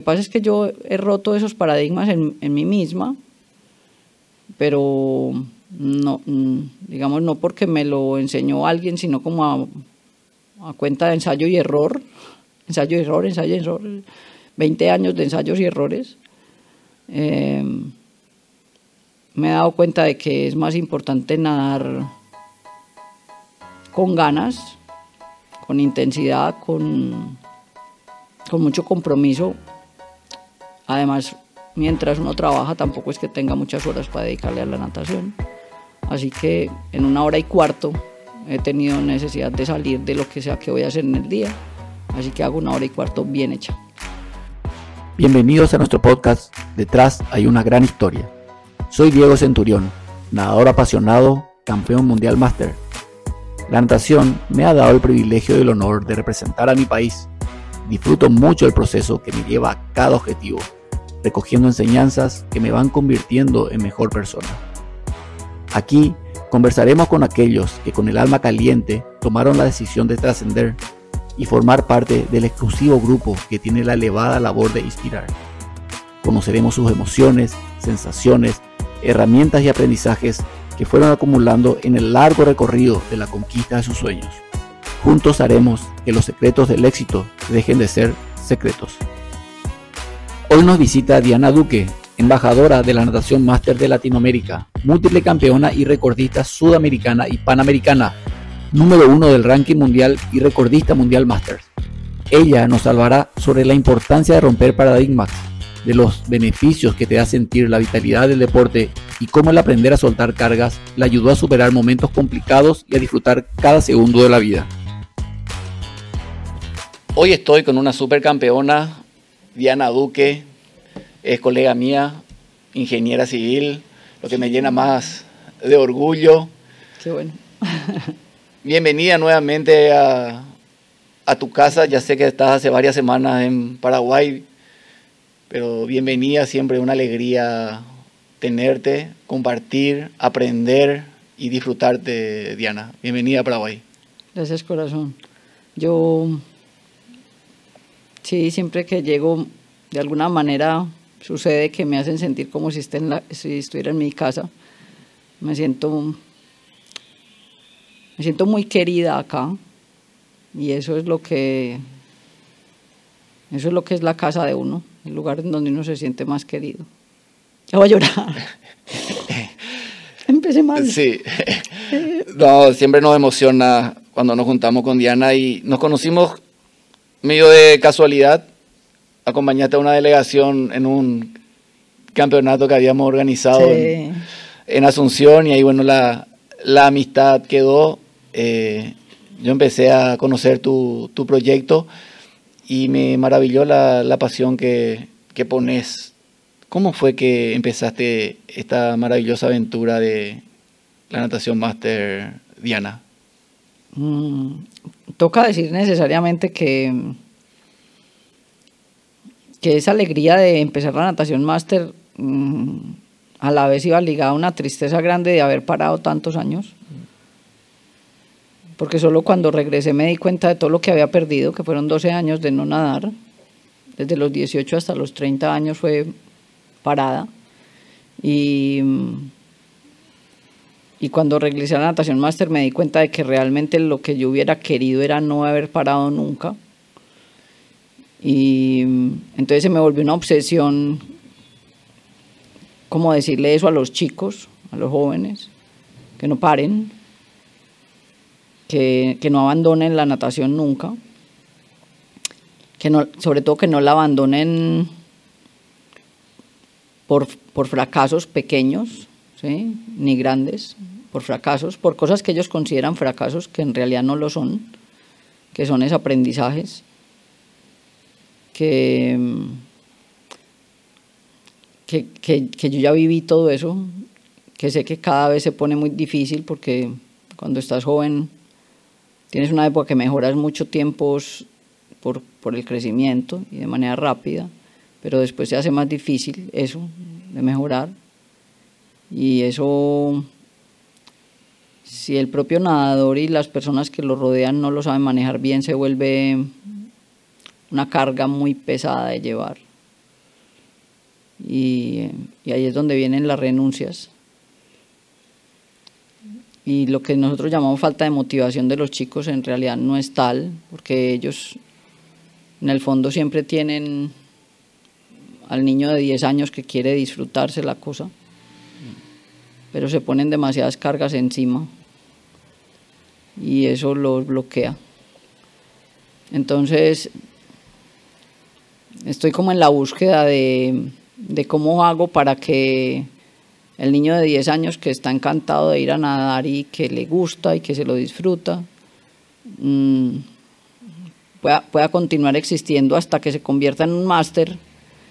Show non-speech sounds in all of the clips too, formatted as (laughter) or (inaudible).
Lo que pasa es que yo he roto esos paradigmas en, mí misma, pero no, mm, digamos, no porque me lo enseñó alguien, sino como a, a cuenta de ensayo y error, ensayo y error, ensayo y error, 20 años de ensayos y errores. Eh, me he dado cuenta de que es más importante nadar con ganas, con intensidad, con, con mucho compromiso. Además, mientras uno trabaja, tampoco es que tenga muchas horas para dedicarle a la natación. Así que en una hora y cuarto he tenido necesidad de salir de lo que sea que voy a hacer en el día. Así que hago una hora y cuarto bien hecha. Bienvenidos a nuestro podcast Detrás hay una gran historia. Soy Diego Centurión, nadador apasionado, campeón mundial máster. La natación me ha dado el privilegio y el honor de representar a mi país. Disfruto mucho el proceso que me lleva a cada objetivo, recogiendo enseñanzas que me van convirtiendo en mejor persona. Aquí conversaremos con aquellos que con el alma caliente tomaron la decisión de trascender y formar parte del exclusivo grupo que tiene la elevada labor de inspirar. Conoceremos sus emociones, sensaciones, herramientas y aprendizajes que fueron acumulando en el largo recorrido de la conquista de sus sueños. Juntos haremos que los secretos del éxito dejen de ser secretos. Hoy nos visita Diana Duque, embajadora de la natación máster de Latinoamérica, múltiple campeona y recordista sudamericana y panamericana, número uno del ranking mundial y recordista mundial Masters. Ella nos hablará sobre la importancia de romper paradigmas, de los beneficios que te da sentir la vitalidad del deporte y cómo el aprender a soltar cargas le ayudó a superar momentos complicados y a disfrutar cada segundo de la vida. Hoy estoy con una supercampeona, Diana Duque, es colega mía, ingeniera civil, lo que me llena más de orgullo. Qué bueno. (laughs) Bienvenida nuevamente a, a, tu casa. Ya sé que estás hace varias semanas en Paraguay, pero bienvenida, siempre una alegría tenerte, compartir, aprender y disfrutarte, Diana. Bienvenida a Paraguay. Gracias, corazón. Yo, sí, siempre que llego, de alguna manera sucede que me hacen sentir como si, esté en la, si estuviera en mi casa. Me siento, me siento muy querida acá y eso es lo que eso es lo que es la casa de uno, el lugar en donde uno se siente más querido. Ya voy a llorar. (laughs) Empecé mal. Sí. No, siempre nos emociona cuando nos juntamos con Diana y nos conocimos medio de casualidad acompañaste a una delegación en un campeonato que habíamos organizado sí. en, en, Asunción y ahí, bueno, la, la amistad quedó. Eh, yo empecé a conocer tu, tu, proyecto y me maravilló la, la pasión que, que, pones. ¿Cómo fue que empezaste esta maravillosa aventura de la natación máster, Diana? Mm, toca decir necesariamente que que esa alegría de empezar la natación máster mmm, a la vez iba ligada a una tristeza grande de haber parado tantos años. Porque solo cuando regresé me di cuenta de todo lo que había perdido, que fueron 12 años de no nadar. Desde los 18 hasta los 30 años fue parada. Y, y cuando regresé a la natación máster me di cuenta de que realmente lo que yo hubiera querido era no haber parado nunca. Y entonces se me volvió una obsesión, como decirle eso a los chicos, a los jóvenes, que no paren, que, que no abandonen la natación nunca, que no, sobre todo que no la abandonen por, por fracasos pequeños, ¿sí? ni grandes, por fracasos, por cosas que ellos consideran fracasos que en realidad no lo son, que son esos aprendizajes que, que, que, que, yo ya viví todo eso, que sé que cada vez se pone muy difícil porque cuando estás joven tienes una época que mejoras mucho tiempos por, por el crecimiento y de manera rápida, pero después se hace más difícil eso de mejorar y eso si el propio nadador y las personas que lo rodean no lo saben manejar bien se vuelve una carga muy pesada de llevar. Y, ahí es donde vienen las renuncias. Y lo que nosotros llamamos falta de motivación de los chicos en realidad no es tal, porque ellos en el fondo siempre tienen al niño de 10 años que quiere disfrutarse la cosa, pero se ponen demasiadas cargas encima y eso los bloquea. Entonces, estoy como en la búsqueda de, de cómo hago para que el niño de 10 años que está encantado de ir a nadar y que le gusta y que se lo disfruta, mmm, pueda, pueda, continuar existiendo hasta que se convierta en un máster,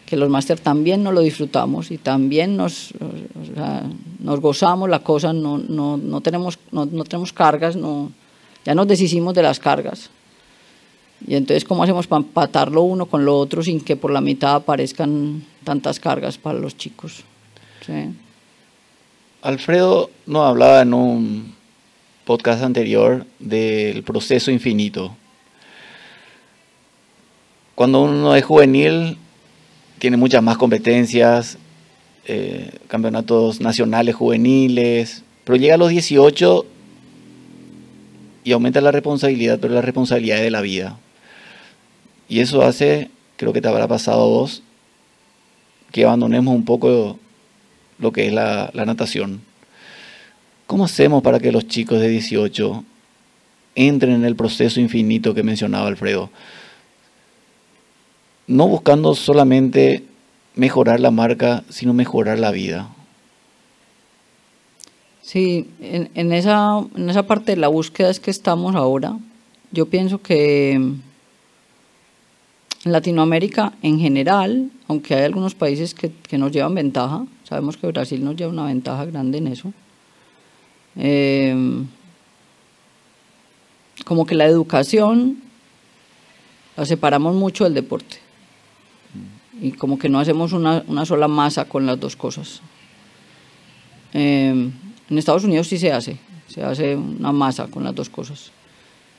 que los máster también no lo disfrutamos y también nos, nos gozamos la cosa, no, no, no, tenemos, no, no tenemos cargas, no, ya nos deshicimos de las cargas. Y entonces, ¿cómo hacemos para empatarlo uno con lo otro sin que por la mitad aparezcan tantas cargas para los chicos? ¿Sí? Alfredo nos hablaba en un podcast anterior del proceso infinito. Cuando uno es juvenil, tiene muchas más competencias, eh, campeonatos nacionales juveniles, pero llega a los 18 y aumenta la responsabilidad, pero la responsabilidad es de la vida. Y eso hace, creo que te habrá pasado a vos, que abandonemos un poco lo que es la, la natación. ¿Cómo hacemos para que los chicos de 18 entren en el proceso infinito que mencionaba Alfredo? No buscando solamente mejorar la marca, sino mejorar la vida. Sí, en, esa, en esa parte de la búsqueda es que estamos ahora. Yo pienso que en Latinoamérica en general, aunque hay algunos países que, que nos llevan ventaja, sabemos que Brasil nos lleva una ventaja grande en eso, eh, como que la educación la separamos mucho del deporte y como que no hacemos una, una sola masa con las dos cosas. Eh, en Estados Unidos sí se hace, se hace una masa con las dos cosas.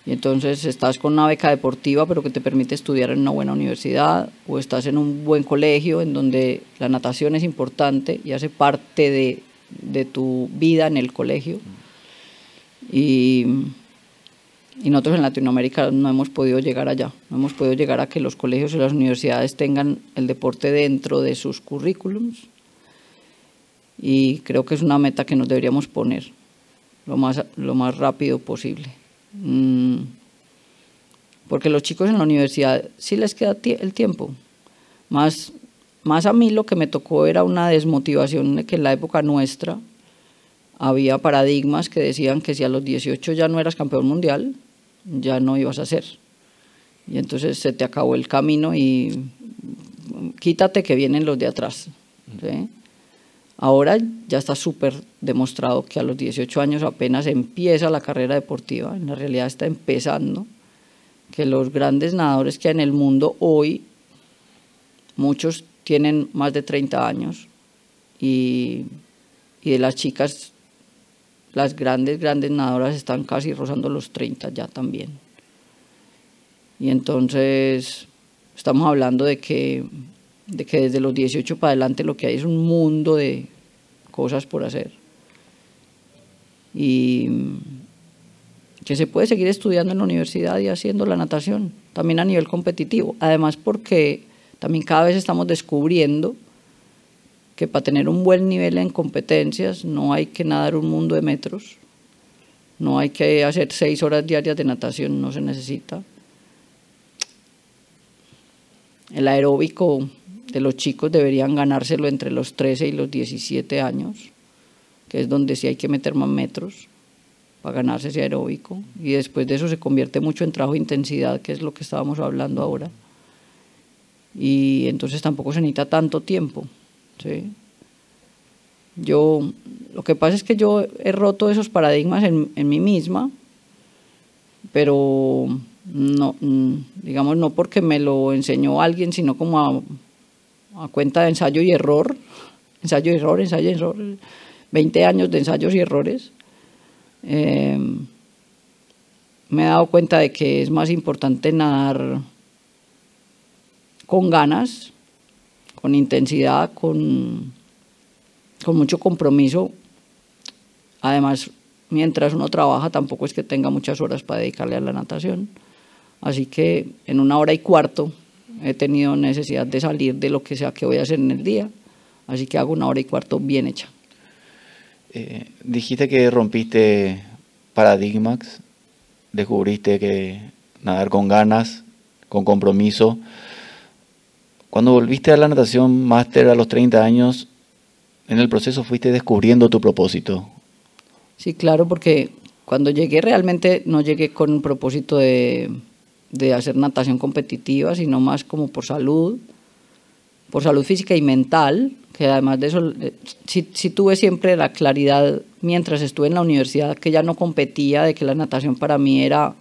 Y entonces estás con una beca deportiva, pero que te permite estudiar en una buena universidad, o estás en un buen colegio en donde la natación es importante y hace parte de, de tu vida en el colegio. Y, y nosotros en Latinoamérica no hemos podido llegar allá, no hemos podido llegar a que los colegios y las universidades tengan el deporte dentro de sus currículums. Y creo que es una meta que nos deberíamos poner lo más, lo más rápido posible. Mm, porque los chicos en la universidad sí les queda el tiempo. Más, más a mí lo que me tocó era una desmotivación de que en la época nuestra había paradigmas que decían que si a los 18 ya no eras campeón mundial, ya no ibas a ser. Y entonces se te acabó el camino y quítate que vienen los de atrás. Ahora ya está súper demostrado que a los 18 años apenas empieza la carrera deportiva, en la realidad está empezando, que los grandes nadadores que hay en el mundo hoy, muchos tienen más de 30 años y, y de las chicas, las grandes, grandes nadadoras están casi rozando los 30 ya también. Y entonces estamos hablando de que de que desde los 18 para adelante lo que hay es un mundo de cosas por hacer. Y que se puede seguir estudiando en la universidad y haciendo la natación, también a nivel competitivo. Además porque también cada vez estamos descubriendo que para tener un buen nivel en competencias no hay que nadar un mundo de metros, no hay que hacer seis horas diarias de natación, no se necesita. El aeróbico de los chicos deberían ganárselo entre los 13 y los 17 años, que es donde sí hay que meter más metros para ganarse ese aeróbico. Y después de eso se convierte mucho en trabajo de intensidad, que es lo que estábamos hablando ahora. Y entonces tampoco se necesita tanto tiempo. ¿Sí? Yo, lo que pasa es que yo he roto esos paradigmas en, en mí misma, pero no, mm, digamos, no porque me lo enseñó alguien, sino como a cuenta de (laughs) ensayo y error, ensayo y error, ensayo y error, 20 años de ensayos y errores, eh, me he dado cuenta de que es más importante nadar con ganas, con intensidad, con, con mucho compromiso. Además, mientras uno trabaja, tampoco es que tenga muchas horas para dedicarle a la natación. Así que en una hora y cuarto he tenido necesidad de salir de lo que sea que voy a hacer en el día. Así que hago una hora y cuarto bien hecha. Eh, dijiste que rompiste paradigmas, descubriste que nadar con ganas, con compromiso. Cuando volviste a la natación máster a los 30 años, en el proceso fuiste descubriendo tu propósito. Sí, claro, porque cuando llegué realmente no llegué con un propósito de, de hacer natación competitiva, sino más como por salud, por salud física y mental, que además de eso, eh, sí, sí, tuve siempre la claridad mientras estuve en la universidad que ya no competía, de que la natación para mí era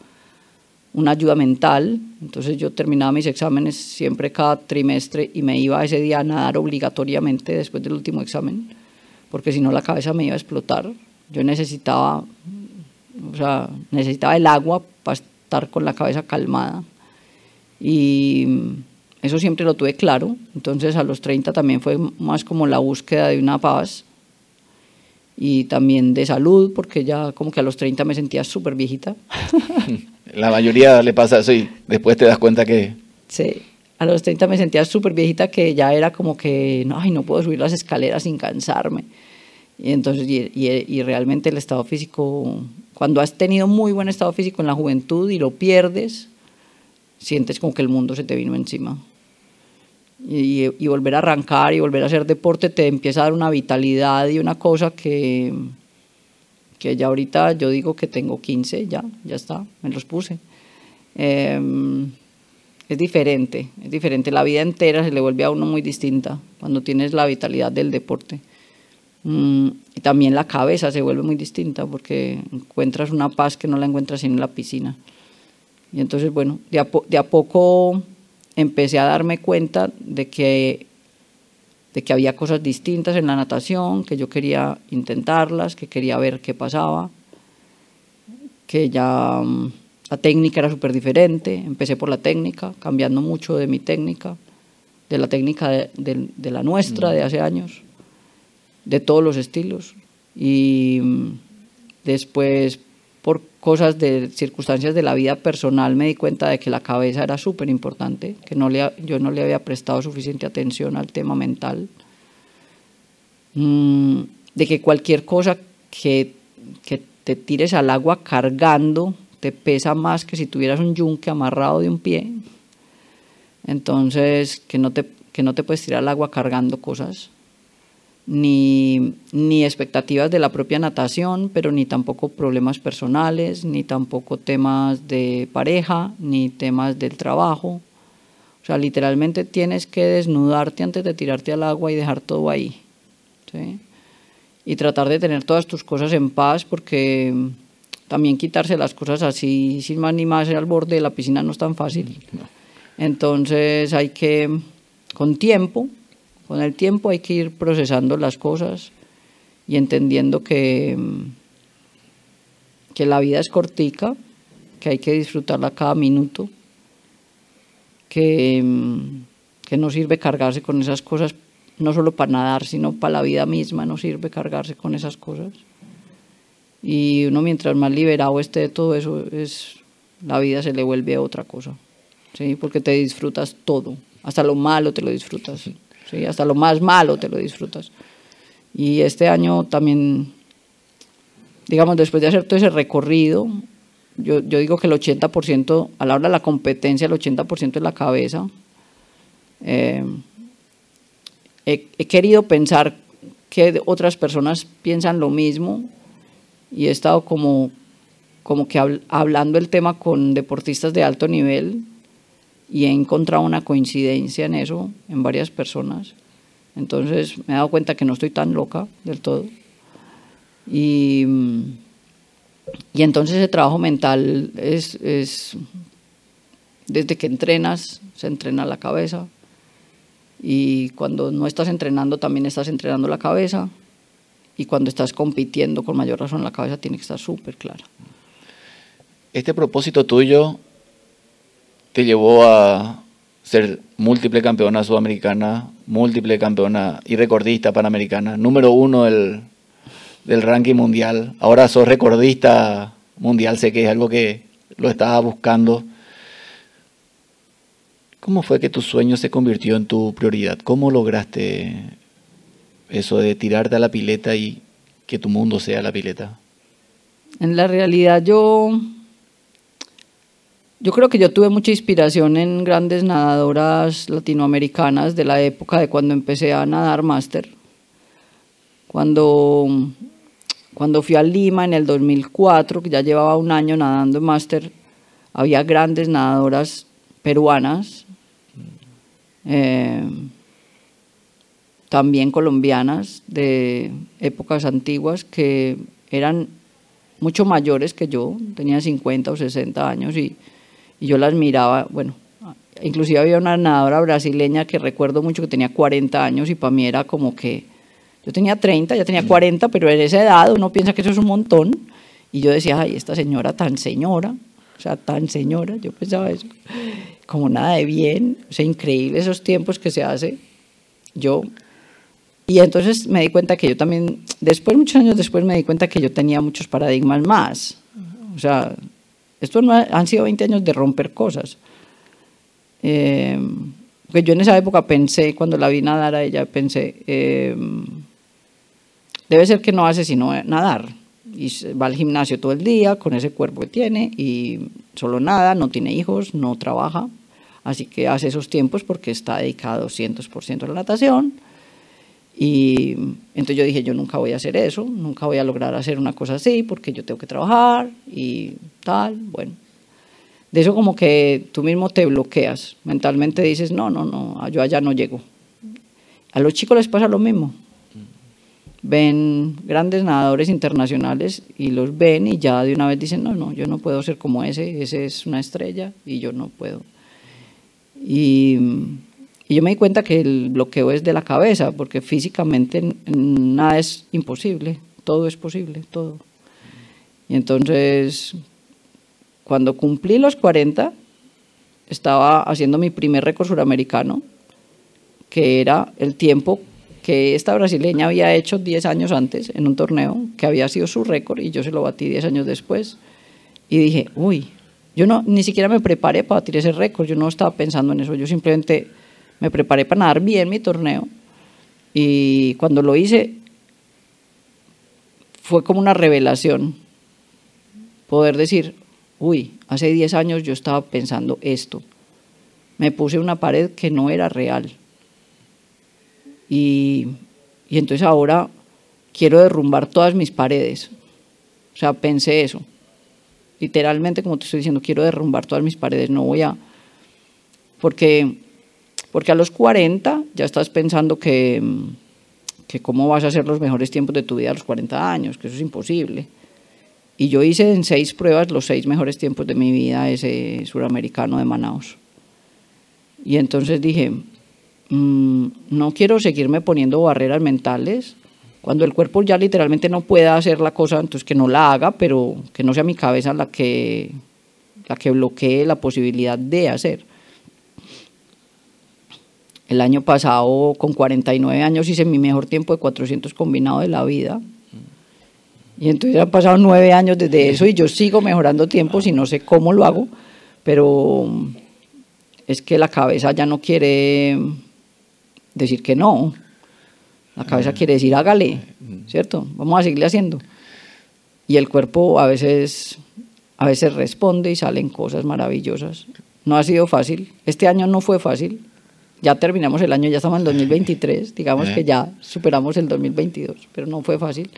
una ayuda mental. Entonces yo terminaba mis exámenes siempre cada trimestre y me iba ese día a nadar obligatoriamente después del último examen, porque si no la cabeza me iba a explotar. Yo necesitaba, o sea, necesitaba el agua para estar con la cabeza calmada. Y eso siempre lo tuve claro. Entonces a los 30 también fue más como la búsqueda de una paz y también de salud, porque ya como que a los 30 me sentía súper viejita. La mayoría le pasa eso y después te das cuenta que... Sí, a los 30 me sentía súper viejita que ya era como que, no, ay, no puedo subir las escaleras sin cansarme. Y entonces, y, y, realmente el estado físico, cuando has tenido muy buen estado físico en la juventud y lo pierdes, sientes como que el mundo se te vino encima. Y, y, volver a arrancar y volver a hacer deporte te empieza a dar una vitalidad y una cosa que, que ya ahorita yo digo que tengo 15, ya, ya está, me los puse. Em, es diferente, es diferente. La vida entera se le vuelve a uno muy distinta cuando tienes la vitalidad del deporte. Mm, y también la cabeza se vuelve muy distinta porque encuentras una paz que no la encuentras en la piscina. Y entonces, bueno, de a, de a poco empecé a darme cuenta de que de que había cosas distintas en la natación, que yo quería intentarlas, que quería ver qué pasaba, que ya mm, la técnica era súper diferente, empecé por la técnica, cambiando mucho de mi técnica, de la técnica de, de, la nuestra de hace años, de todos los estilos, y mm, después cosas de circunstancias de la vida personal me di cuenta de que la cabeza era súper importante, que no le, yo no le había prestado suficiente atención al tema mental, mm, de que cualquier cosa que, que te tires al agua cargando te pesa más que si tuvieras un yunque amarrado de un pie. Entonces, que no te, que no te puedes tirar al agua cargando cosas ni, ni expectativas de la propia natación, pero ni tampoco problemas personales, ni tampoco temas de pareja, ni temas del trabajo. O sea, literalmente tienes que desnudarte antes de tirarte al agua y dejar todo ahí. ¿sí? Y tratar de tener todas tus cosas en paz porque también quitarse las cosas así sin más ni más al borde de la piscina no es tan fácil. Entonces hay que, con tiempo, con el tiempo hay que ir procesando las cosas y entendiendo que, que la vida es cortica, que hay que disfrutarla cada minuto, que, que no sirve cargarse con esas cosas, no solo para nadar, sino para la vida misma, no sirve cargarse con esas cosas. Y uno mientras más liberado esté de todo eso, es, la vida se le vuelve otra cosa, ¿sí? porque te disfrutas todo, hasta lo malo te lo disfrutas. ¿Sí? hasta lo más malo te lo disfrutas. Y este año también, digamos, después de hacer todo ese recorrido, yo, yo digo que el 80%, a la hora de la competencia, el 80% es la cabeza. Eh, he, querido pensar que otras personas piensan lo mismo y he estado como, como que hablando el tema con deportistas de alto nivel y he encontrado una coincidencia en eso, en varias personas. Entonces me he dado cuenta que no estoy tan loca del todo. Y, y entonces el trabajo mental es, es, desde que entrenas, se entrena la cabeza. Y cuando no estás entrenando, también estás entrenando la cabeza. Y cuando estás compitiendo, con mayor razón, la cabeza tiene que estar súper clara. Este propósito tuyo te llevó a ser múltiple campeona sudamericana, múltiple campeona y recordista panamericana, número uno del, del ranking mundial. Ahora sos recordista mundial, sé que es algo que lo estaba buscando. ¿Cómo fue que tu sueño se convirtió en tu prioridad? ¿Cómo lograste eso de tirarte a la pileta y que tu mundo sea la pileta? En la realidad yo yo creo que yo tuve mucha inspiración en grandes nadadoras latinoamericanas de la época de cuando empecé a nadar máster. Cuando, cuando fui a Lima en el 2004, que ya llevaba un año nadando máster, había grandes nadadoras peruanas, eh, también colombianas de épocas antiguas que eran mucho mayores que yo, tenía 50 o 60 años y y yo las miraba, bueno, inclusive había una nadadora brasileña que recuerdo mucho que tenía 40 años y para mí era como que yo tenía 30, ya tenía 40, pero en esa edad uno piensa que eso es un montón y yo decía, ay, esta señora tan señora, o sea, tan señora, yo pensaba eso, como nada de bien, o sea, increíble esos tiempos que se hace. Yo y entonces me di cuenta que yo también, después, muchos años después, me di cuenta que yo tenía muchos paradigmas más. O sea, esto no han sido 20 años de romper cosas. Eh, porque yo en esa época pensé, cuando la vi nadar a ella, pensé, eh, debe ser que no hace sino nadar. Y va al gimnasio todo el día con ese cuerpo que tiene y solo nada, no tiene hijos, no trabaja. Así que hace esos tiempos porque está dedicado 200% a la natación y entonces yo dije, yo nunca voy a hacer eso, nunca voy a lograr hacer una cosa así porque yo tengo que trabajar y tal, bueno. De eso como que tú mismo te bloqueas, mentalmente dices, no, no, no, yo allá no llego. A los chicos les pasa lo mismo. Ven grandes nadadores internacionales y los ven y ya de una vez dicen, no, no, yo no puedo ser como ese, ese es una estrella y yo no puedo. Y y yo me di cuenta que el bloqueo es de la cabeza, porque físicamente nada es imposible, todo es posible, todo. Y entonces, cuando cumplí los 40, estaba haciendo mi primer récord suramericano, que era el tiempo que esta brasileña había hecho 10 años antes en un torneo, que había sido su récord, y yo se lo batí 10 años después. Y dije, uy, yo no, ni siquiera me preparé para batir ese récord, yo no estaba pensando en eso, yo simplemente me preparé para nadar bien mi torneo y cuando lo hice fue como una revelación poder decir, uy, hace 10 años yo estaba pensando esto. Me puse una pared que no era real. Y, y entonces ahora quiero derrumbar todas mis paredes. O sea, pensé eso. Literalmente, como te estoy diciendo, quiero derrumbar todas mis paredes. No voy a... Porque porque a los 40 ya estás pensando que, que cómo vas a hacer los mejores tiempos de tu vida a los 40 años, que eso es imposible. Y yo hice en seis pruebas los seis mejores tiempos de mi vida ese suramericano de Manaus. Y entonces dije, mm, no quiero seguirme poniendo barreras mentales. Cuando el cuerpo ya literalmente no pueda hacer la cosa, entonces que no la haga, pero que no sea mi cabeza la que, la que bloquee la posibilidad de hacer. El año pasado, con 49 años, hice mi mejor tiempo de 400 combinado de la vida. Y entonces han pasado nueve años desde eso y yo sigo mejorando tiempos y no sé cómo lo hago, pero es que la cabeza ya no quiere decir que no. La cabeza quiere decir hágale, ¿cierto? Vamos a seguirle haciendo. Y el cuerpo a veces, a veces responde y salen cosas maravillosas. No ha sido fácil. Este año no fue fácil ya terminamos el año, ya estamos en 2023, (laughs) digamos que ya superamos el 2022, pero no fue fácil.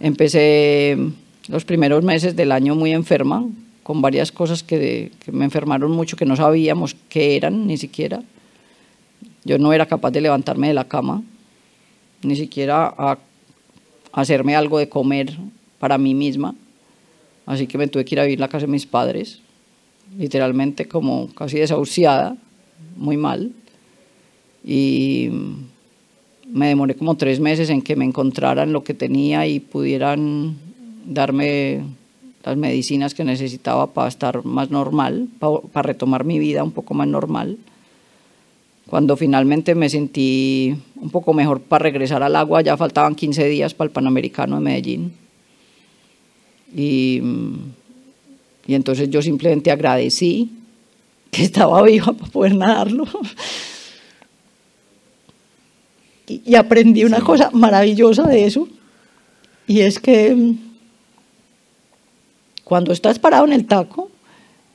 Empecé los primeros meses del año muy enferma, con varias cosas que, me enfermaron mucho, que no sabíamos qué eran ni siquiera. Yo no era capaz de levantarme de la cama, ni siquiera a hacerme algo de comer para mí misma. Así que me tuve que ir a vivir a la casa de mis padres, literalmente como casi desahuciada, muy mal y me demoré como tres meses en que me encontraran lo que tenía y pudieran darme las medicinas que necesitaba para estar más normal, para, retomar mi vida un poco más normal. Cuando finalmente me sentí un poco mejor para regresar al agua, ya faltaban 15 días para el Panamericano de Medellín. Y, y entonces yo simplemente agradecí que estaba (laughs) viva para poder nadarlo. Y, aprendí una cosa maravillosa de eso, y es que cuando estás parado en el taco,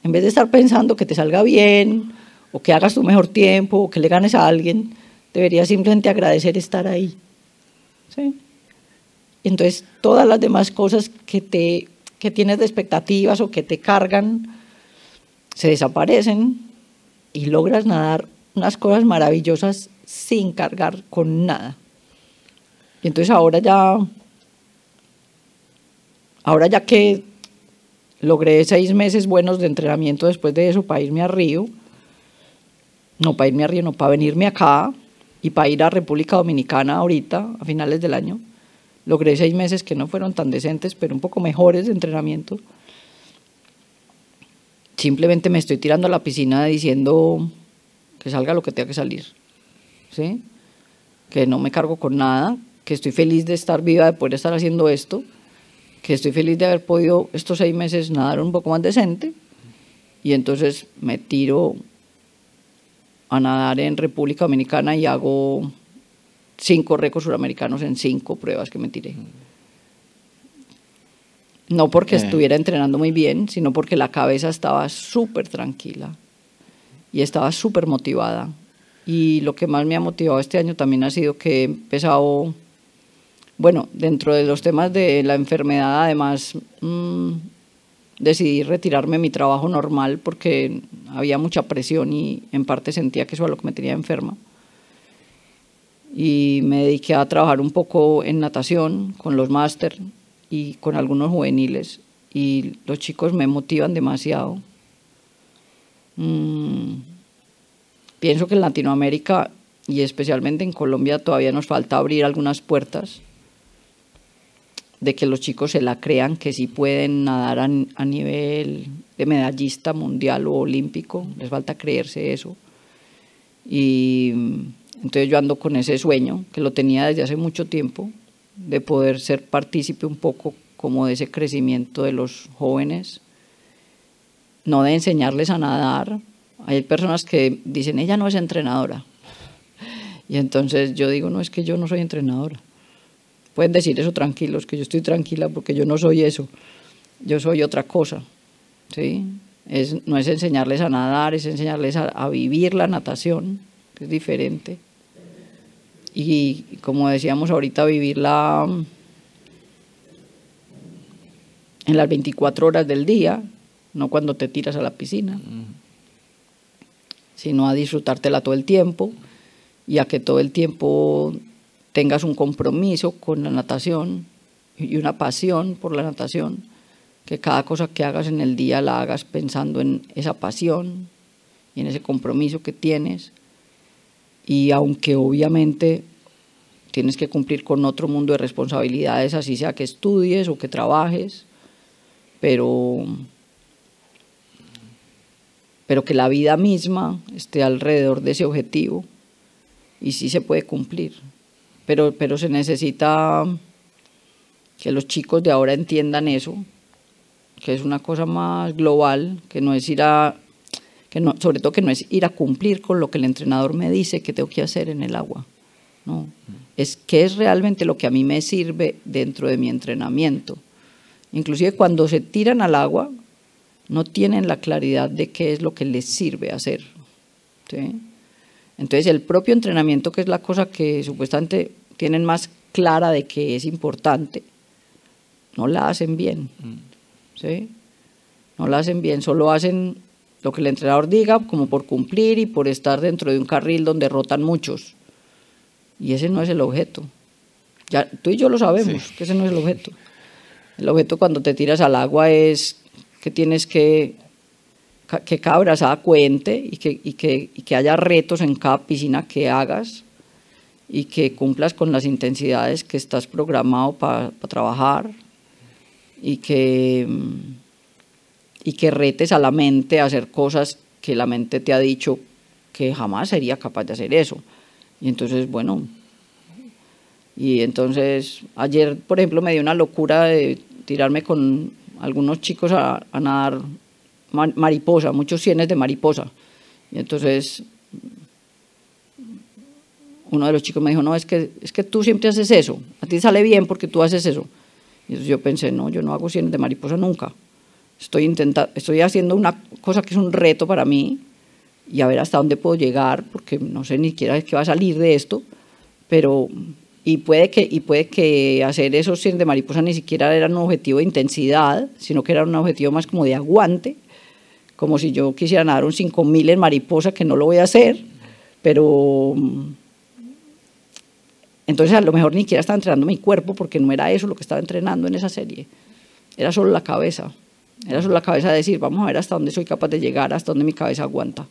en vez de estar pensando que te salga bien, o que hagas tu mejor tiempo, o que le ganes a alguien, deberías simplemente agradecer estar ahí. ¿sí? Entonces, todas las demás cosas que, te, que tienes de expectativas o que te cargan, se desaparecen y logras nadar unas cosas maravillosas sin cargar con nada. Y entonces ahora ya, ahora ya que logré seis meses buenos de entrenamiento después de eso para irme a Río, no para irme a Río, no para venirme acá y para ir a República Dominicana ahorita, a finales del año, logré seis meses que no fueron tan decentes, pero un poco mejores de entrenamiento. Simplemente me estoy tirando a la piscina diciendo que salga lo que tenga que salir. ¿Sí? Que no me cargo con nada, que estoy feliz de estar viva, de poder estar haciendo esto, que estoy feliz de haber podido estos seis meses nadar un poco más decente. Y entonces me tiro a nadar en República Dominicana y hago cinco récords suramericanos en cinco pruebas que me tiré. No porque Eh. estuviera entrenando muy bien, sino porque la cabeza estaba súper tranquila y estaba súper motivada. Y lo que más me ha motivado este año también ha sido que he empezado, bueno, dentro de los temas de la enfermedad, además, mm, decidí retirarme de mi trabajo normal porque había mucha presión y en parte sentía que eso era lo que me tenía enferma. Y me dediqué a trabajar un poco en natación con los máster y con algunos juveniles. Y los chicos me motivan demasiado. Mm, pienso que en Latinoamérica y especialmente en Colombia todavía nos falta abrir algunas puertas de que los chicos se la crean que sí pueden nadar a, a nivel de medallista mundial o olímpico, les falta creerse eso. Y mm, entonces yo ando con ese sueño, que lo tenía desde hace mucho tiempo, de poder ser partícipe un poco como de ese crecimiento de los jóvenes, no de enseñarles a nadar. Hay personas que dicen, ella no es entrenadora. Y entonces yo digo, no, es que yo no soy entrenadora. Pueden decir eso tranquilos, que yo estoy tranquila porque yo no soy eso. Yo soy otra cosa. ¿sí? Es, no es enseñarles a nadar, es enseñarles a, vivir la natación, que es diferente. Y como decíamos ahorita, vivirla en las 24 horas del día, no cuando te tiras a la piscina, sino a disfrutártela todo el tiempo y a que todo el tiempo tengas un compromiso con la natación y una pasión por la natación, que cada cosa que hagas en el día la hagas pensando en esa pasión y en ese compromiso que tienes. Y aunque obviamente tienes que cumplir con otro mundo de responsabilidades, así sea que estudies o que trabajes, pero, pero que la vida misma esté alrededor de ese objetivo y sí se puede cumplir. Pero, pero se necesita que los chicos de ahora entiendan eso, que es una cosa más global, que no es ir a, que no, sobre todo que no es ir a cumplir con lo que el entrenador me dice que tengo que hacer en el agua. No, es qué es realmente lo que a mí me sirve dentro de mi entrenamiento. Inclusive cuando se tiran al agua, no tienen la claridad de qué es lo que les sirve hacer. ¿sí? Entonces el propio entrenamiento, que es la cosa que supuestamente tienen más clara de que es importante, no la hacen bien. ¿sí? No la hacen bien, solo hacen lo que el entrenador diga como por cumplir y por estar dentro de un carril donde rotan muchos. Y ese no es el objeto. Ya, tú y yo lo sabemos, Sí. que ese no es el objeto. El objeto cuando te tiras al agua es que tienes que que cada brazada cuente y que, y, que, y que haya retos en cada piscina que hagas y que cumplas con las intensidades que estás programado para trabajar y que, y que retes a la mente a hacer cosas que la mente te ha dicho que jamás sería capaz de hacer eso. Y entonces, bueno, y entonces ayer, por ejemplo, me dio una locura de tirarme con algunos chicos a, nadar mariposa, muchos cienes de mariposa. Y entonces uno de los chicos me dijo, no, es que, es que tú siempre haces eso, a ti sale bien porque tú haces eso. Y entonces yo pensé, no, yo no hago cienes de mariposa nunca. Estoy, intentando, estoy haciendo una cosa que es un reto para mí y a ver hasta dónde puedo llegar, porque no sé ni siquiera qué va a salir de esto, pero y puede que y puede que hacer esos cienes de mariposa ni siquiera era un objetivo de intensidad, sino que era un objetivo más como de aguante, como si yo quisiera nadar un 5000 en mariposa que no lo voy a hacer, pero entonces a lo mejor ni siquiera estaba entrenando mi cuerpo porque no era eso lo que estaba entrenando en esa serie. Era solo la cabeza. Era solo la cabeza de decir, vamos a ver hasta dónde soy capaz de llegar, hasta dónde mi cabeza aguanta.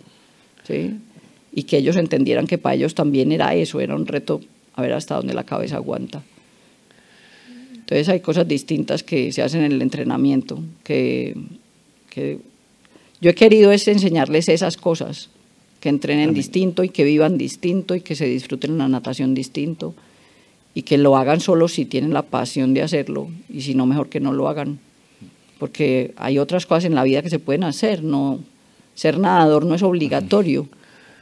¿Sí? Y que ellos entendieran que para ellos también era eso, era un reto a ver hasta dónde la cabeza aguanta. Entonces hay cosas distintas que se hacen en el entrenamiento, que, que yo he querido es enseñarles esas cosas, que entrenen distinto y que vivan distinto y que se disfruten la natación distinto y que lo hagan solo si tienen la pasión de hacerlo y si no, mejor que no lo hagan. Porque hay otras cosas en la vida que se pueden hacer, no ser nadador no es obligatorio,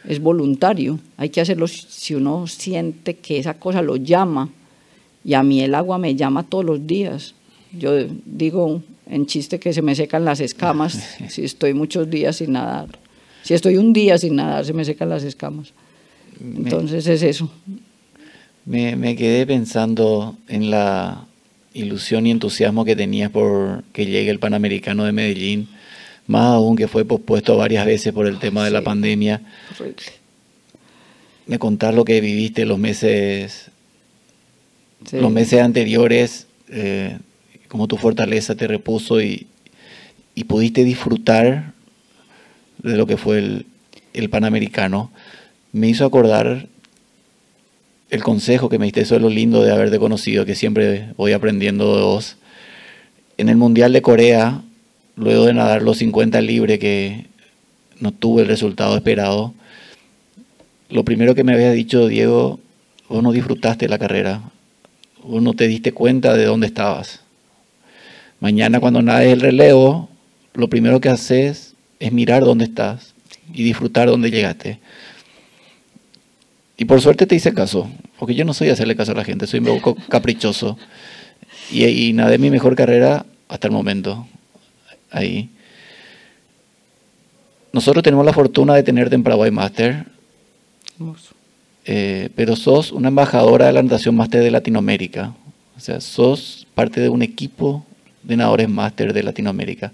es voluntario. Hay que hacerlo si uno siente que esa cosa lo llama. Y a mí el agua me llama todos los días. Yo digo en chiste que se me secan las escamas (laughs) si estoy muchos días sin nadar. Si estoy un día sin nadar, se me secan las escamas. Entonces es eso. Me, quedé pensando en la ilusión y entusiasmo que tenías por que llegue el Panamericano de Medellín, más aún que fue pospuesto varias veces por el tema de la pandemia. Me contar lo que viviste los meses, los meses anteriores, eh, cómo tu fortaleza te repuso y, y, pudiste disfrutar de lo que fue el, el Panamericano. Me hizo acordar el consejo que me diste, eso es lo lindo de haberte conocido, que siempre voy aprendiendo de vos. En el Mundial de Corea, luego de nadar los 50 libres que no tuve el resultado esperado, lo primero que me había dicho Diego, vos no disfrutaste la carrera, vos no te diste cuenta de dónde estabas. Mañana cuando nades el relevo, lo primero que haces es mirar dónde estás y disfrutar dónde llegaste. Y por suerte te hice caso, porque yo no soy hacerle caso a la gente, soy un poco (laughs) caprichoso. Y, y nadé mi mejor carrera hasta el momento. Ahí. Nosotros tenemos la fortuna de tenerte en Paraguay Master. Eh, pero sos una embajadora de la natación máster de Latinoamérica. O sea, sos parte de un equipo de nadadores máster de Latinoamérica.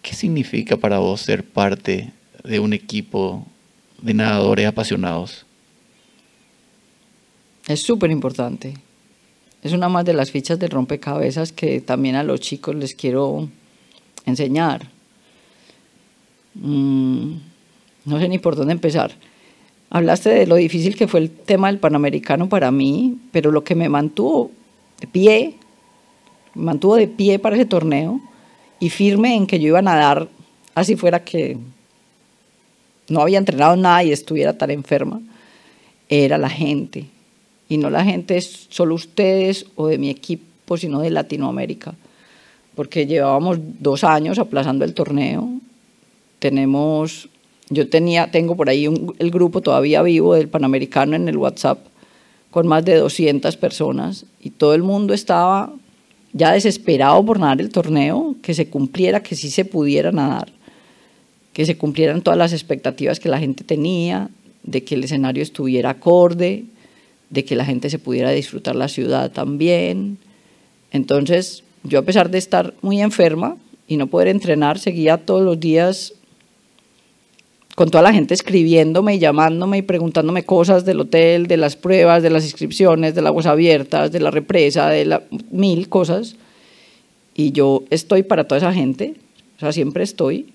¿Qué significa para vos ser parte de un equipo de nadadores apasionados? Es súper importante. Es una más de las fichas de rompecabezas que también a los chicos les quiero enseñar. Mm, no sé ni por dónde empezar. Hablaste de lo difícil que fue el tema del Panamericano para mí, pero lo que me mantuvo de pie, me mantuvo de pie para ese torneo y firme en que yo iba a nadar así fuera que no había entrenado nada y estuviera tan enferma, era la gente y no la gente es solo ustedes o de mi equipo, sino de Latinoamérica, porque llevábamos dos años aplazando el torneo. Tenemos, yo tenía, tengo por ahí el grupo todavía vivo del Panamericano en el WhatsApp con más de 200 personas y todo el mundo estaba ya desesperado por nadar el torneo, que se cumpliera, que sí se pudiera nadar, que se cumplieran todas las expectativas que la gente tenía, de que el escenario estuviera acorde, de que la gente se pudiera disfrutar la ciudad también. Entonces, yo a pesar de estar muy enferma y no poder entrenar, seguía todos los días con toda la gente escribiéndome y llamándome y preguntándome cosas del hotel, de las pruebas, de las inscripciones, de las aguas abiertas, de la represa, de la, mil cosas. Y yo estoy para toda esa gente, o sea, siempre estoy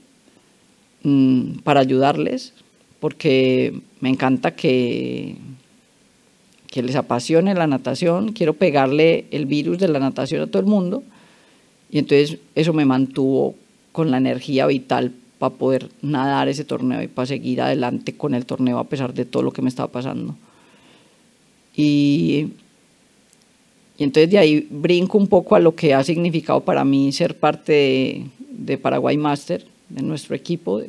mm, para ayudarles, porque me encanta que, que les apasione la natación, quiero pegarle el virus de la natación a todo el mundo y entonces eso me mantuvo con la energía vital para poder nadar ese torneo y para seguir adelante con el torneo a pesar de todo lo que me estaba pasando. Y, y entonces de ahí brinco un poco a lo que ha significado para mí ser parte de, de Paraguay Master, de nuestro equipo.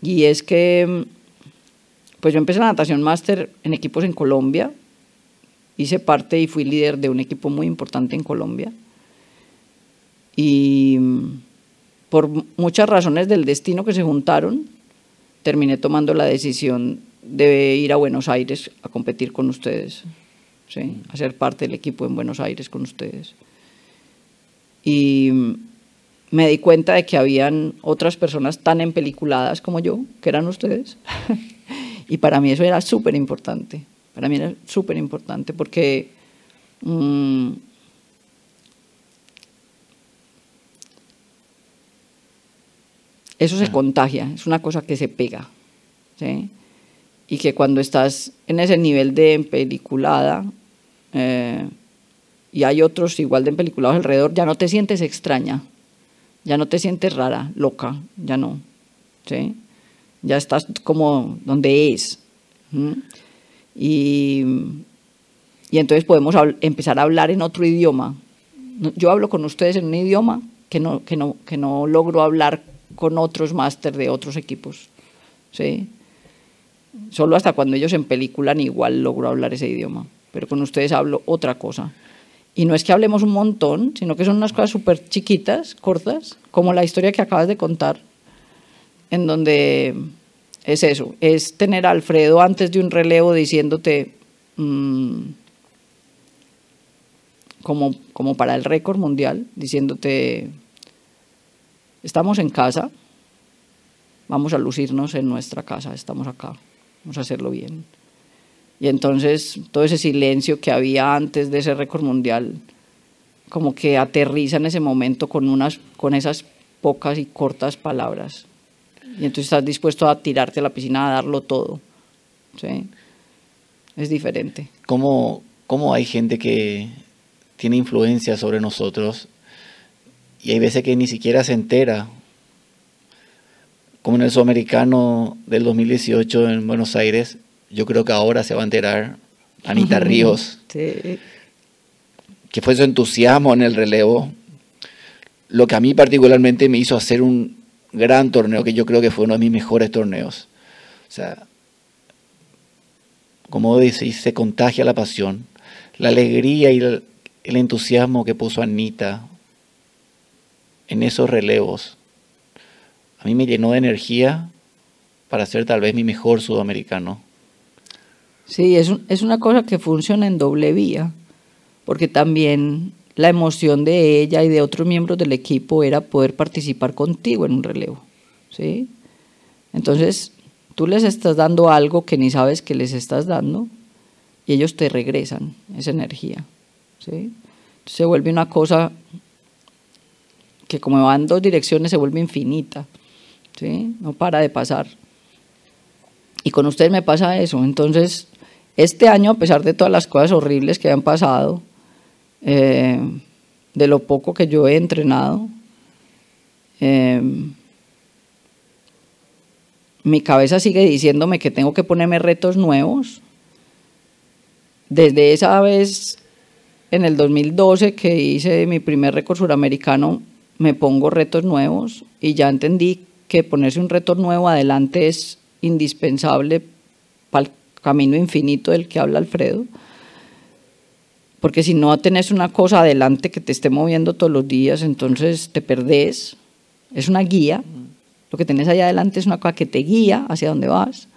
Y es que pues yo empecé la natación máster en equipos en Colombia, hice parte y fui líder de un equipo muy importante en Colombia. Y por muchas razones del destino que se juntaron, terminé tomando la decisión de ir a Buenos Aires a competir con ustedes, ¿sí? a ser parte del equipo en Buenos Aires con ustedes. Y me di cuenta de que habían otras personas tan empeliculadas como yo, que eran ustedes. (laughs) Y para mí eso era súper importante, para mí era súper importante porque mm, eso se contagia, es una cosa que se pega. ¿sí? Y que cuando estás en ese nivel de empeliculada eh, y hay otros igual de empeliculados alrededor, ya no te sientes extraña, ya no te sientes rara, loca, ya no. ¿sí? ya estás como donde es. Y, y, entonces podemos empezar a hablar en otro idioma. Yo hablo con ustedes en un idioma que no, que no, que no logro hablar con otros máster de otros equipos. ¿sí? Solo hasta cuando ellos en película igual logro hablar ese idioma, pero con ustedes hablo otra cosa. Y no es que hablemos un montón, sino que son unas cosas súper chiquitas, cortas, como la historia que acabas de contar, en donde es eso, es tener a Alfredo antes de un relevo diciéndote, mm, como, como para el récord mundial, diciéndote, estamos en casa, vamos a lucirnos en nuestra casa, estamos acá, vamos a hacerlo bien. Y entonces todo ese silencio que había antes de ese récord mundial, como que aterriza en ese momento con, unas, con esas pocas y cortas palabras y entonces estás dispuesto a tirarte a la piscina a darlo todo. ¿sí? Es diferente. ¿Cómo, ¿Cómo hay gente que tiene influencia sobre nosotros y hay veces que ni siquiera se entera? Como en el sudamericano del 2018 en Buenos Aires, yo creo que ahora se va a enterar Anita Ríos. Sí. Que fue su entusiasmo en el relevo. Lo que a mí particularmente me hizo hacer un, gran torneo que yo creo que fue uno de mis mejores torneos. O sea, como decís, se contagia la pasión, la alegría y el, entusiasmo que puso Anita en esos relevos. A mí me llenó de energía para ser tal vez mi mejor sudamericano. Sí, es, es una cosa que funciona en doble vía, porque también la emoción de ella y de otros miembros del equipo era poder participar contigo en un relevo. ¿sí? Entonces, tú les estás dando algo que ni sabes que les estás dando y ellos te regresan esa energía. ¿sí? se vuelve una cosa que como va en dos direcciones se vuelve infinita. ¿sí? No para de pasar. Y con ustedes me pasa eso. Entonces, este año, a pesar de todas las cosas horribles que han pasado, eh, de lo poco que yo he entrenado. Eh, mi cabeza sigue diciéndome que tengo que ponerme retos nuevos. Desde esa vez, en el 2012, que hice mi primer récord suramericano, me pongo retos nuevos y ya entendí que ponerse un reto nuevo adelante es indispensable para el camino infinito del que habla Alfredo porque si no tenés una cosa adelante que te esté moviendo todos los días, entonces te perdés. Es una guía. Lo que tenés allá adelante es una cosa que te guía hacia dónde vas.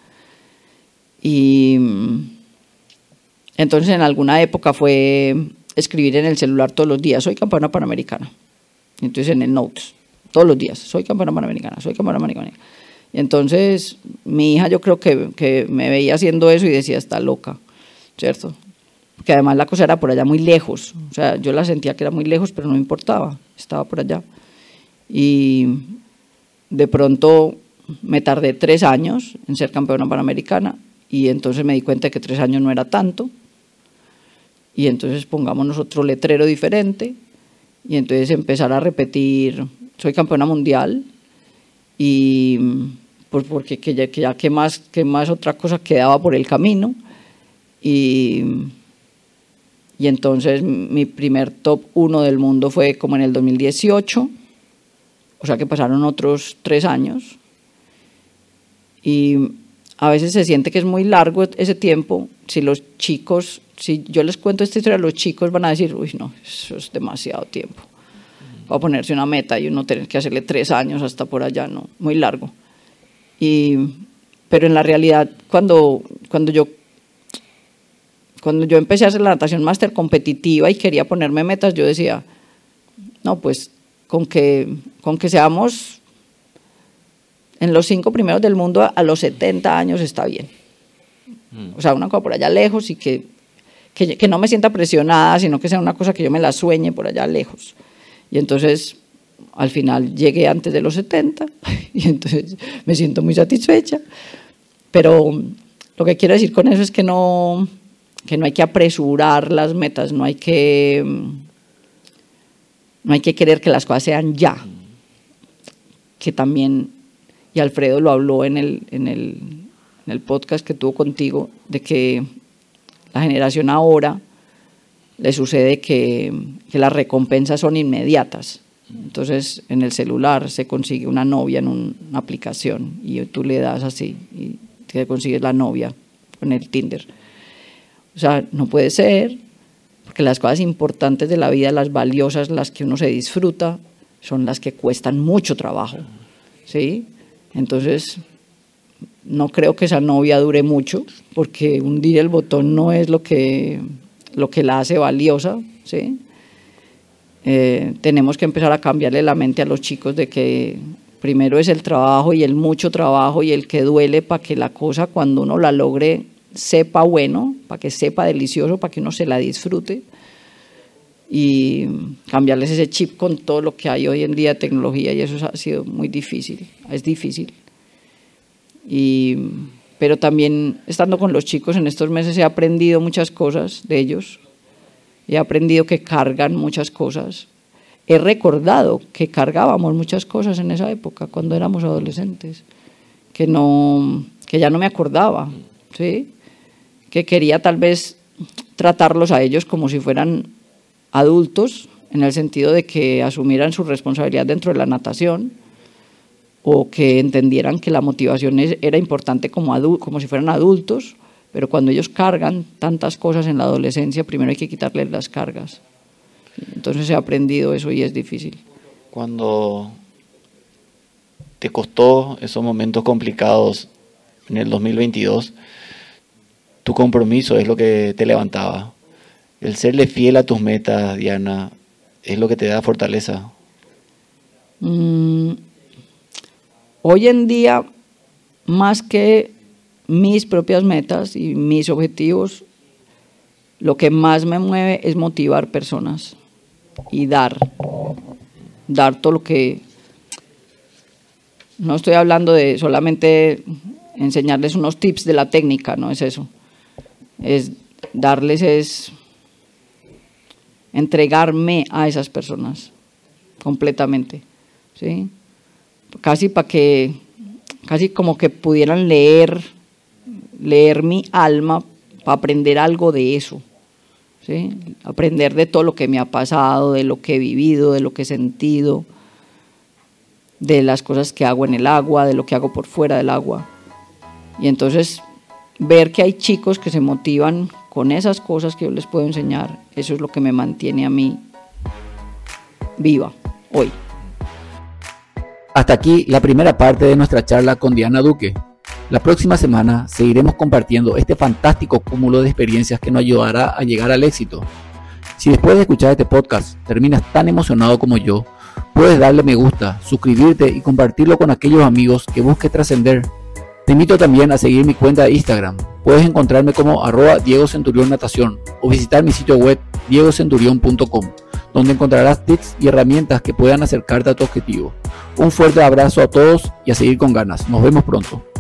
Y entonces en alguna época fue escribir en el celular todos los días, soy campeona panamericana. Entonces en el Notes, todos los días, soy campeona panamericana, soy campeona panamericana. Y entonces mi hija yo creo que, que me veía haciendo eso y decía, está loca, ¿cierto? que además la cosa era por allá muy lejos, o sea, yo la sentía que era muy lejos, pero no importaba, estaba por allá. Y de pronto me tardé tres años en ser campeona panamericana y entonces me di cuenta que tres años no era tanto y entonces pongámonos otro letrero diferente y entonces empezar a repetir, soy campeona mundial y pues porque que ya, que qué más, qué más otra cosa quedaba por el camino. Y, y entonces mi primer top 1 del mundo fue como en el 2018, o sea que pasaron otros tres años. Y a veces se siente que es muy largo ese tiempo. Si los chicos, si yo les cuento esta historia, los chicos van a decir, uy, no, eso es demasiado tiempo. Va a ponerse una meta y uno tener que hacerle tres años hasta por allá, no, muy largo. Y, pero en la realidad, cuando, cuando yo cuando yo empecé a hacer la natación máster competitiva y quería ponerme metas, yo decía, no, pues con que, con que seamos en los cinco primeros del mundo a los 70 años está bien. Mm. O sea, una cosa por allá lejos y que, que, no me sienta presionada, sino que sea una cosa que yo me la sueñe por allá lejos. Y entonces, al final llegué antes de los 70 (laughs) y entonces me siento muy satisfecha. Pero lo que quiero decir con eso es que no, que no hay que apresurar las metas, no hay que, no hay que querer que las cosas sean ya. Que también, y Alfredo lo habló en el, en el podcast que tuvo contigo, de que la generación ahora le sucede que, las recompensas son inmediatas. Entonces en el celular se consigue una novia en una aplicación y tú le das así y te consigues la novia en el Tinder o sea, no puede ser, porque las cosas importantes de la vida, las valiosas, las que uno se disfruta, son las que cuestan mucho trabajo. ¿sí? Entonces, no creo que esa novia dure mucho, porque hundir el botón no es lo que, lo que la hace valiosa. ¿sí? Eh, tenemos que empezar a cambiarle la mente a los chicos de que primero es el trabajo y el mucho trabajo y el que duele para que la cosa cuando uno la logre sepa bueno, para que sepa delicioso, para que uno se la disfrute y cambiarles ese chip con todo lo que hay hoy en día de tecnología y eso ha sido muy difícil, es difícil. Y, pero también estando con los chicos en estos meses he aprendido muchas cosas de ellos, he aprendido que cargan muchas cosas, he recordado que cargábamos muchas cosas en esa época cuando éramos adolescentes, que, no, que ya no me acordaba, ¿sí? que quería tal vez tratarlos a ellos como si fueran adultos, en el sentido de que asumieran su responsabilidad dentro de la natación o que entendieran que la motivación era importante como, como si fueran adultos, pero cuando ellos cargan tantas cosas en la adolescencia, primero hay que quitarles las cargas. Entonces he aprendido eso y es difícil. Cuando te costó esos momentos complicados en el 2022, tu compromiso es lo que te levantaba. El serle fiel a tus metas, Diana, es lo que te da fortaleza. Mm, hoy en día, más que mis propias metas y mis objetivos, lo que más me mueve es motivar personas y dar, dar todo lo que... No estoy hablando de solamente enseñarles unos tips de la técnica, no es eso es darles es entregarme a esas personas completamente, ¿sí? Casi para que, casi como que pudieran leer, leer mi alma para aprender algo de eso, ¿sí? Aprender de todo lo que me ha pasado, de lo que he vivido, de lo que he sentido, de las cosas que hago en el agua, de lo que hago por fuera del agua. Y entonces ver que hay chicos que se motivan con esas cosas que yo les puedo enseñar, eso es lo que me mantiene a mí viva hoy. Hasta aquí la primera parte de nuestra charla con Diana Duque. La próxima semana seguiremos compartiendo este fantástico cúmulo de experiencias que nos ayudará a llegar al éxito. Si después de escuchar este podcast terminas tan emocionado como yo, puedes darle me gusta, suscribirte y compartirlo con aquellos amigos que busquen trascender te invito también a seguir mi cuenta de Instagram. Puedes encontrarme como arroba Diego Centurión Natación o visitar mi sitio web diegocenturión.com, donde encontrarás tips y herramientas que puedan acercarte a tu objetivo. Un fuerte abrazo a todos y a seguir con ganas. Nos vemos pronto.